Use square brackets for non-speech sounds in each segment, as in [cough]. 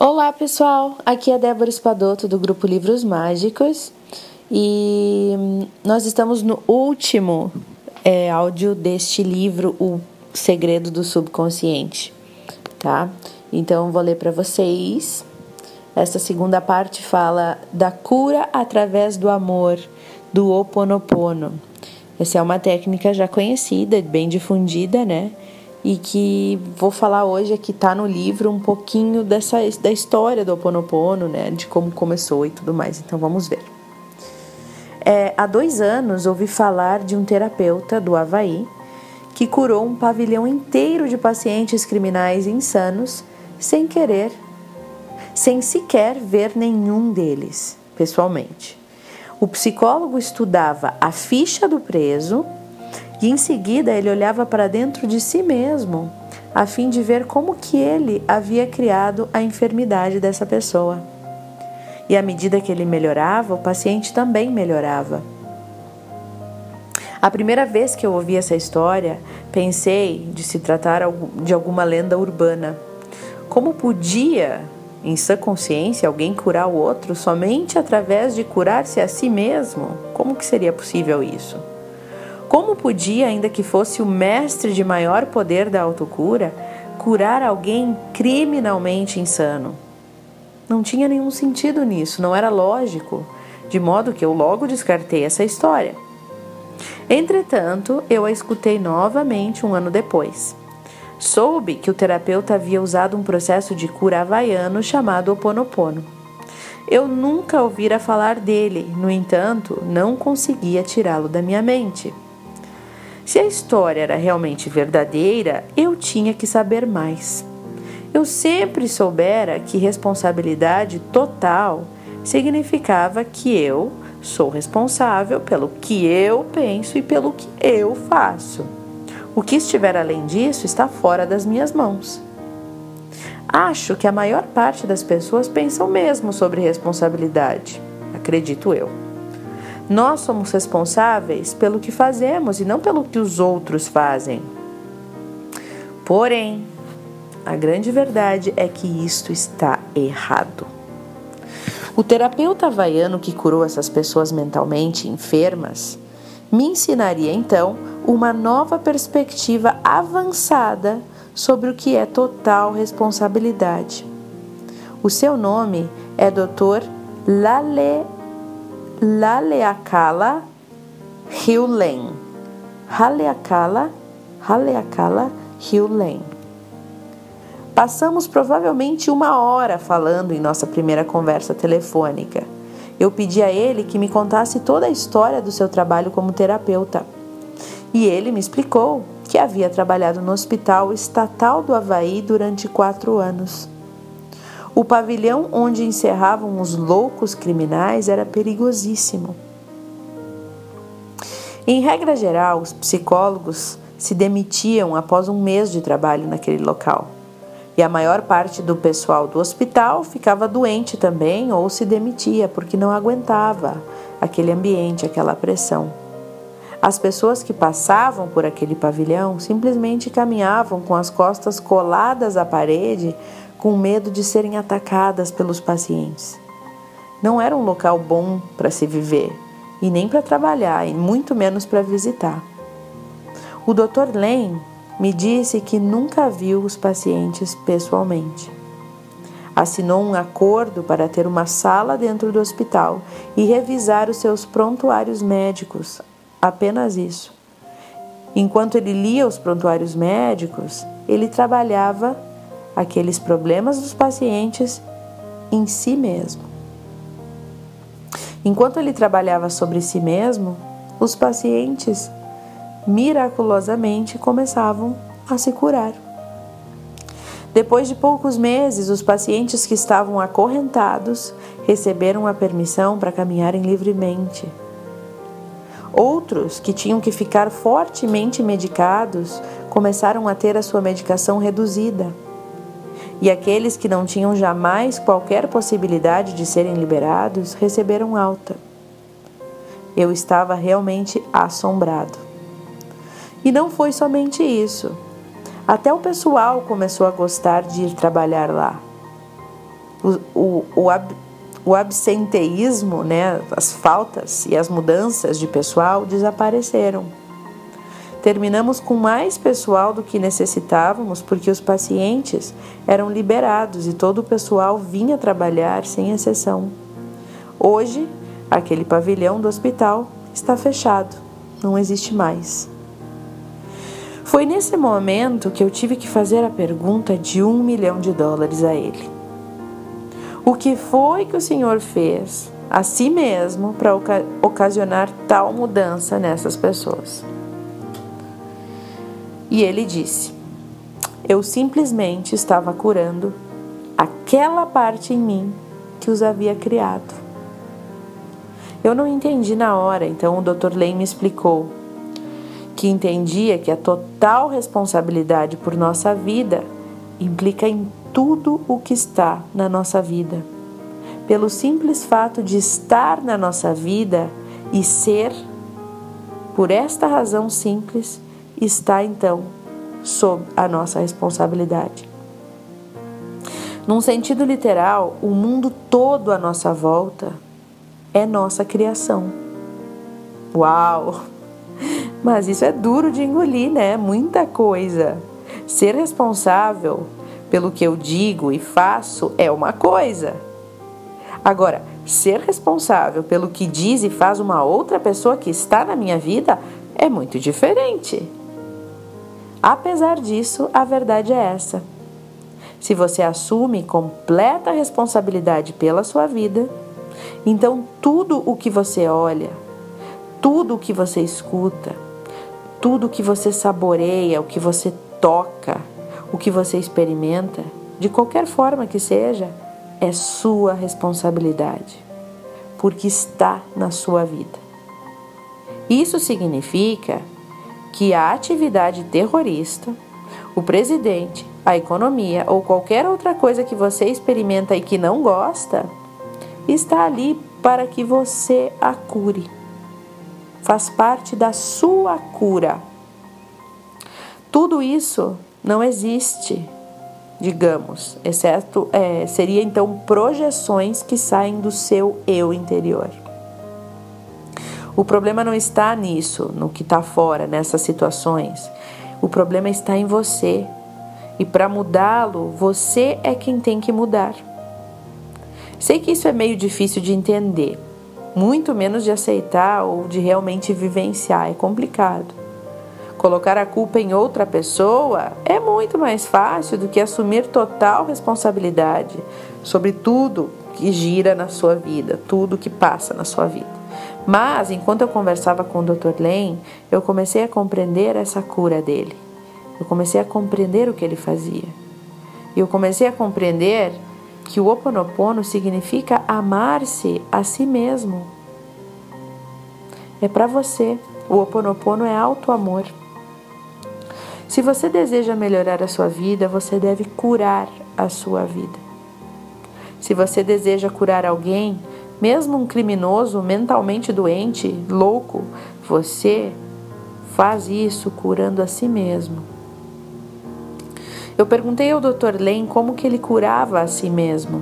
Olá pessoal, aqui é Débora Espadoto do grupo Livros Mágicos e nós estamos no último é, áudio deste livro, O Segredo do Subconsciente, tá? Então vou ler para vocês. Essa segunda parte fala da cura através do amor, do Oponopono. Essa é uma técnica já conhecida, bem difundida, né? E que vou falar hoje é que está no livro um pouquinho dessa da história do Ho Oponopono, né, de como começou e tudo mais. Então vamos ver. É, há dois anos ouvi falar de um terapeuta do Havaí que curou um pavilhão inteiro de pacientes criminais insanos sem querer, sem sequer ver nenhum deles pessoalmente. O psicólogo estudava a ficha do preso e em seguida ele olhava para dentro de si mesmo, a fim de ver como que ele havia criado a enfermidade dessa pessoa. E à medida que ele melhorava, o paciente também melhorava. A primeira vez que eu ouvi essa história, pensei de se tratar de alguma lenda urbana. Como podia, em sua consciência, alguém curar o outro somente através de curar-se a si mesmo? Como que seria possível isso? Como podia, ainda que fosse o mestre de maior poder da autocura, curar alguém criminalmente insano? Não tinha nenhum sentido nisso, não era lógico, de modo que eu logo descartei essa história. Entretanto, eu a escutei novamente um ano depois. Soube que o terapeuta havia usado um processo de cura havaiano chamado Oponopono. Eu nunca ouvira falar dele, no entanto, não conseguia tirá-lo da minha mente. Se a história era realmente verdadeira, eu tinha que saber mais. Eu sempre soubera que responsabilidade total significava que eu sou responsável pelo que eu penso e pelo que eu faço. O que estiver além disso está fora das minhas mãos. Acho que a maior parte das pessoas pensam mesmo sobre responsabilidade, acredito eu. Nós somos responsáveis pelo que fazemos e não pelo que os outros fazem. Porém, a grande verdade é que isto está errado. O terapeuta havaiano que curou essas pessoas mentalmente enfermas me ensinaria então uma nova perspectiva avançada sobre o que é total responsabilidade. O seu nome é Dr. Lale Laleakala Hiulen. Haleakala, Haleakala Hiulen. Passamos provavelmente uma hora falando em nossa primeira conversa telefônica. Eu pedi a ele que me contasse toda a história do seu trabalho como terapeuta. E ele me explicou que havia trabalhado no Hospital Estatal do Havaí durante quatro anos. O pavilhão onde encerravam os loucos criminais era perigosíssimo. Em regra geral, os psicólogos se demitiam após um mês de trabalho naquele local. E a maior parte do pessoal do hospital ficava doente também ou se demitia porque não aguentava aquele ambiente, aquela pressão. As pessoas que passavam por aquele pavilhão simplesmente caminhavam com as costas coladas à parede com medo de serem atacadas pelos pacientes. Não era um local bom para se viver e nem para trabalhar, e muito menos para visitar. O Dr. Lane me disse que nunca viu os pacientes pessoalmente. Assinou um acordo para ter uma sala dentro do hospital e revisar os seus prontuários médicos, apenas isso. Enquanto ele lia os prontuários médicos, ele trabalhava aqueles problemas dos pacientes em si mesmo. Enquanto ele trabalhava sobre si mesmo, os pacientes miraculosamente começavam a se curar. Depois de poucos meses, os pacientes que estavam acorrentados receberam a permissão para caminharem livremente. Outros que tinham que ficar fortemente medicados começaram a ter a sua medicação reduzida e aqueles que não tinham jamais qualquer possibilidade de serem liberados receberam alta. Eu estava realmente assombrado. E não foi somente isso. Até o pessoal começou a gostar de ir trabalhar lá. O, o, o, ab, o absenteísmo, né, as faltas e as mudanças de pessoal desapareceram. Terminamos com mais pessoal do que necessitávamos porque os pacientes eram liberados e todo o pessoal vinha trabalhar sem exceção. Hoje, aquele pavilhão do hospital está fechado, não existe mais. Foi nesse momento que eu tive que fazer a pergunta de um milhão de dólares a ele. O que foi que o Senhor fez a si mesmo para ocasionar tal mudança nessas pessoas? E ele disse: Eu simplesmente estava curando aquela parte em mim que os havia criado. Eu não entendi na hora, então o Dr. Lane me explicou que entendia que a total responsabilidade por nossa vida implica em tudo o que está na nossa vida. Pelo simples fato de estar na nossa vida e ser, por esta razão simples, está então sob a nossa responsabilidade. Num sentido literal, o mundo todo à nossa volta é nossa criação. Uau! [laughs] Mas isso é duro de engolir, né? Muita coisa. Ser responsável pelo que eu digo e faço é uma coisa. Agora, ser responsável pelo que diz e faz uma outra pessoa que está na minha vida é muito diferente. Apesar disso, a verdade é essa. Se você assume completa responsabilidade pela sua vida, então tudo o que você olha, tudo o que você escuta, tudo o que você saboreia, o que você toca, o que você experimenta, de qualquer forma que seja, é sua responsabilidade, porque está na sua vida. Isso significa que a atividade terrorista, o presidente, a economia ou qualquer outra coisa que você experimenta e que não gosta, está ali para que você a cure. Faz parte da sua cura. Tudo isso não existe, digamos, exceto é, seria então projeções que saem do seu eu interior. O problema não está nisso, no que está fora, nessas situações. O problema está em você. E para mudá-lo, você é quem tem que mudar. Sei que isso é meio difícil de entender, muito menos de aceitar ou de realmente vivenciar, é complicado. Colocar a culpa em outra pessoa é muito mais fácil do que assumir total responsabilidade sobre tudo que gira na sua vida, tudo que passa na sua vida. Mas, enquanto eu conversava com o Dr. Lane, eu comecei a compreender essa cura dele. Eu comecei a compreender o que ele fazia. E eu comecei a compreender que o oponopono significa amar-se a si mesmo. É para você. O oponopono é auto-amor. Se você deseja melhorar a sua vida, você deve curar a sua vida. Se você deseja curar alguém, mesmo um criminoso mentalmente doente, louco, você faz isso curando a si mesmo. Eu perguntei ao Dr. Lane como que ele curava a si mesmo.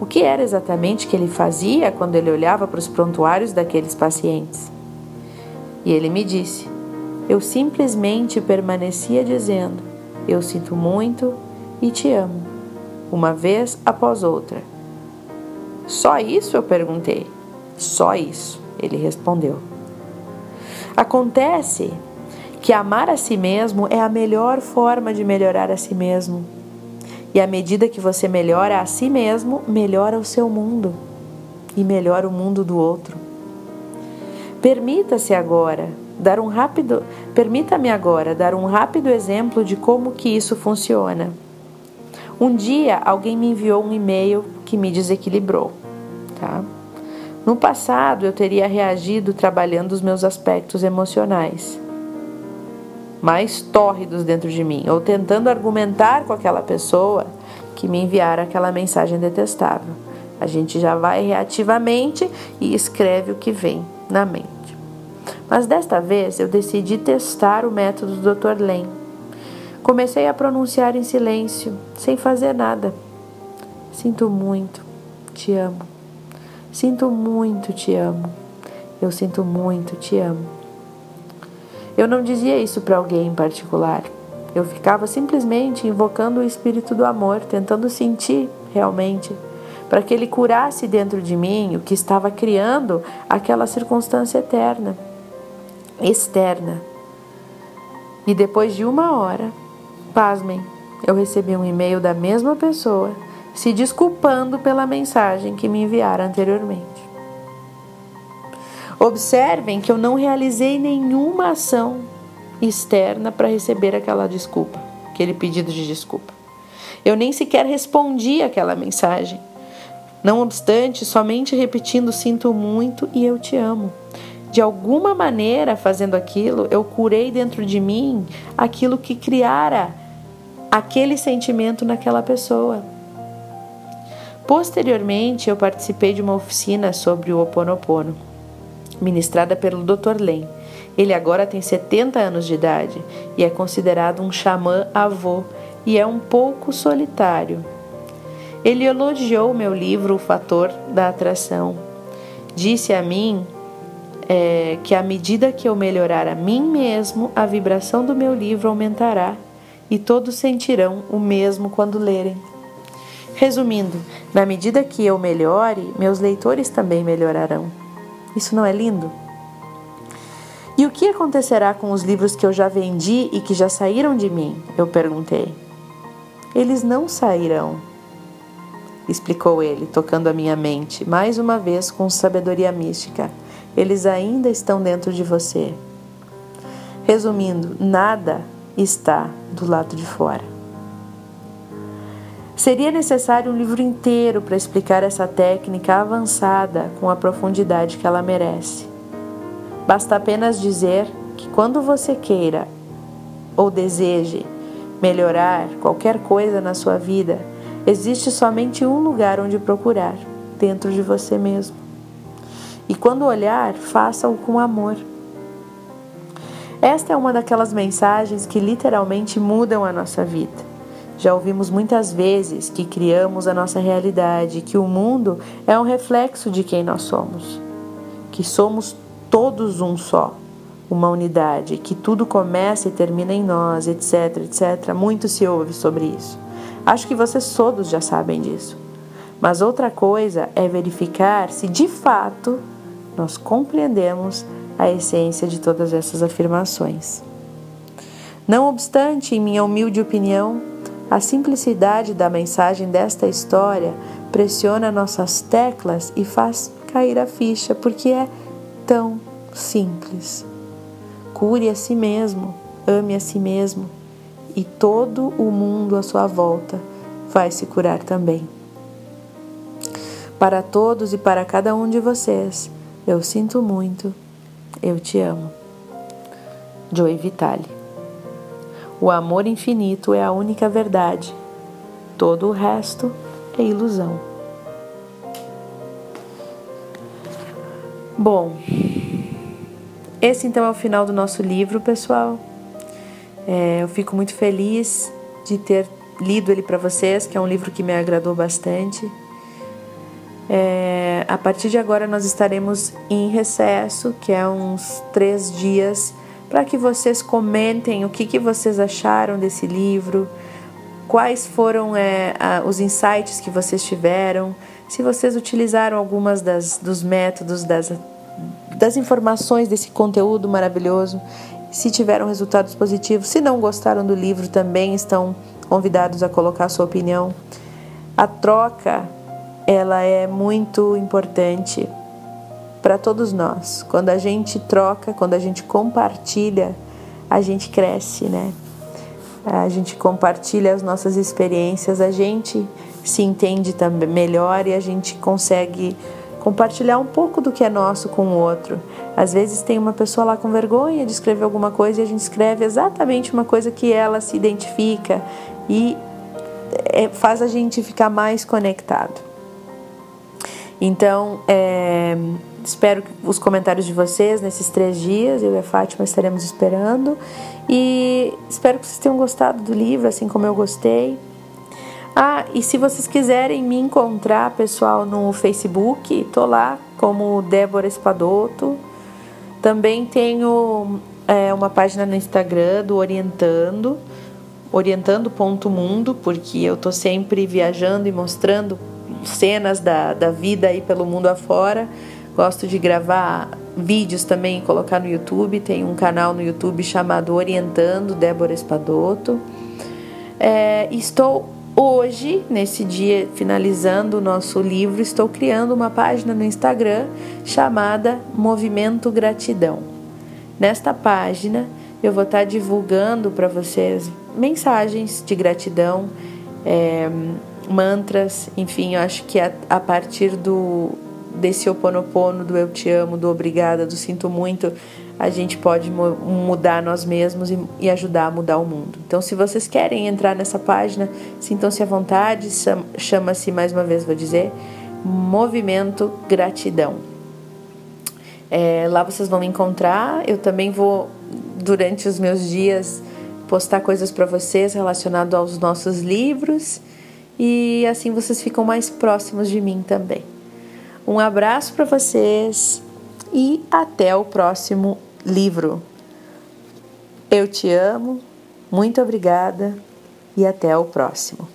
O que era exatamente que ele fazia quando ele olhava para os prontuários daqueles pacientes? E ele me disse: Eu simplesmente permanecia dizendo: Eu sinto muito e te amo, uma vez após outra só isso? Eu perguntei. Só isso, ele respondeu. Acontece que amar a si mesmo é a melhor forma de melhorar a si mesmo. E à medida que você melhora a si mesmo, melhora o seu mundo e melhora o mundo do outro. Permita-se agora dar um rápido, permita-me agora dar um rápido exemplo de como que isso funciona. Um dia alguém me enviou um e-mail que me desequilibrou. Tá? No passado, eu teria reagido trabalhando os meus aspectos emocionais mais tórridos dentro de mim, ou tentando argumentar com aquela pessoa que me enviara aquela mensagem detestável. A gente já vai reativamente e escreve o que vem na mente. Mas desta vez eu decidi testar o método do Dr. Len. Comecei a pronunciar em silêncio, sem fazer nada. Sinto muito, te amo. Sinto muito, te amo. Eu sinto muito, te amo. Eu não dizia isso para alguém em particular. Eu ficava simplesmente invocando o espírito do amor, tentando sentir realmente, para que ele curasse dentro de mim o que estava criando aquela circunstância eterna, externa. E depois de uma hora, pasmem, eu recebi um e-mail da mesma pessoa se desculpando pela mensagem que me enviaram anteriormente. Observem que eu não realizei nenhuma ação externa para receber aquela desculpa, aquele pedido de desculpa. Eu nem sequer respondi aquela mensagem. Não obstante, somente repetindo sinto muito e eu te amo. De alguma maneira, fazendo aquilo, eu curei dentro de mim aquilo que criara aquele sentimento naquela pessoa. Posteriormente, eu participei de uma oficina sobre o Oponopono, ministrada pelo Dr. Len. Ele agora tem 70 anos de idade e é considerado um xamã avô e é um pouco solitário. Ele elogiou meu livro O Fator da Atração. Disse a mim é, que à medida que eu melhorar a mim mesmo, a vibração do meu livro aumentará e todos sentirão o mesmo quando lerem. Resumindo, na medida que eu melhore, meus leitores também melhorarão. Isso não é lindo? E o que acontecerá com os livros que eu já vendi e que já saíram de mim? Eu perguntei. Eles não sairão, explicou ele, tocando a minha mente, mais uma vez com sabedoria mística. Eles ainda estão dentro de você. Resumindo, nada está do lado de fora. Seria necessário um livro inteiro para explicar essa técnica avançada com a profundidade que ela merece. Basta apenas dizer que quando você queira ou deseje melhorar qualquer coisa na sua vida, existe somente um lugar onde procurar, dentro de você mesmo. E quando olhar, faça-o com amor. Esta é uma daquelas mensagens que literalmente mudam a nossa vida. Já ouvimos muitas vezes que criamos a nossa realidade, que o mundo é um reflexo de quem nós somos, que somos todos um só, uma unidade, que tudo começa e termina em nós, etc, etc. Muito se ouve sobre isso. Acho que vocês todos já sabem disso. Mas outra coisa é verificar se de fato nós compreendemos a essência de todas essas afirmações. Não obstante, em minha humilde opinião, a simplicidade da mensagem desta história pressiona nossas teclas e faz cair a ficha, porque é tão simples. Cure a si mesmo, ame a si mesmo, e todo o mundo à sua volta vai se curar também. Para todos e para cada um de vocês, eu sinto muito, eu te amo. Joey Vitale o amor infinito é a única verdade. Todo o resto é ilusão. Bom, esse então é o final do nosso livro, pessoal. É, eu fico muito feliz de ter lido ele para vocês, que é um livro que me agradou bastante. É, a partir de agora nós estaremos em recesso, que é uns três dias para que vocês comentem o que, que vocês acharam desse livro, quais foram é, a, os insights que vocês tiveram, se vocês utilizaram algumas das, dos métodos, das, das informações desse conteúdo maravilhoso, se tiveram resultados positivos, se não gostaram do livro, também estão convidados a colocar a sua opinião. A troca, ela é muito importante para todos nós. Quando a gente troca, quando a gente compartilha, a gente cresce, né? A gente compartilha as nossas experiências, a gente se entende também melhor e a gente consegue compartilhar um pouco do que é nosso com o outro. Às vezes tem uma pessoa lá com vergonha de escrever alguma coisa e a gente escreve exatamente uma coisa que ela se identifica e é, faz a gente ficar mais conectado. Então, é, Espero os comentários de vocês nesses três dias. Eu e a Fátima estaremos esperando. E espero que vocês tenham gostado do livro, assim como eu gostei. Ah, e se vocês quiserem me encontrar, pessoal, no Facebook, tô lá como Débora Espadoto. Também tenho é, uma página no Instagram do Orientando, orientando.mundo, porque eu tô sempre viajando e mostrando cenas da, da vida aí pelo mundo afora. Gosto de gravar vídeos também colocar no YouTube. Tem um canal no YouTube chamado Orientando Débora Espadoto. É, estou hoje, nesse dia, finalizando o nosso livro, estou criando uma página no Instagram chamada Movimento Gratidão. Nesta página eu vou estar divulgando para vocês mensagens de gratidão, é, mantras, enfim, eu acho que a, a partir do desse oponopono, do eu te amo, do obrigada, do sinto muito, a gente pode mudar nós mesmos e, e ajudar a mudar o mundo. Então, se vocês querem entrar nessa página, sintam-se à vontade, chama-se, mais uma vez vou dizer, Movimento Gratidão. É, lá vocês vão me encontrar, eu também vou, durante os meus dias, postar coisas para vocês relacionado aos nossos livros e assim vocês ficam mais próximos de mim também. Um abraço para vocês e até o próximo livro. Eu te amo, muito obrigada e até o próximo.